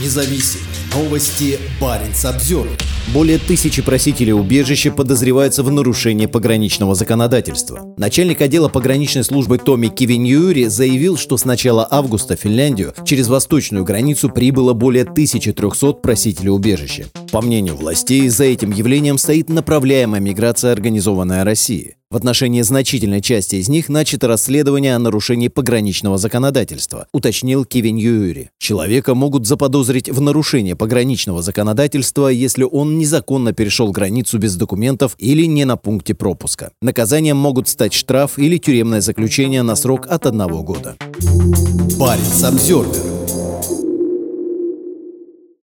Независимые новости. Барин обзор. Более тысячи просителей убежища подозреваются в нарушении пограничного законодательства. Начальник отдела пограничной службы Томми Кивиньюри заявил, что с начала августа в Финляндию через восточную границу прибыло более 1300 просителей убежища. По мнению властей, за этим явлением стоит направляемая миграция, организованная Россией. В отношении значительной части из них начато расследование о нарушении пограничного законодательства, уточнил Кевин Юри. Человека могут заподозрить в нарушении пограничного законодательства, если он незаконно перешел границу без документов или не на пункте пропуска. Наказанием могут стать штраф или тюремное заключение на срок от одного года. Парень Обзервер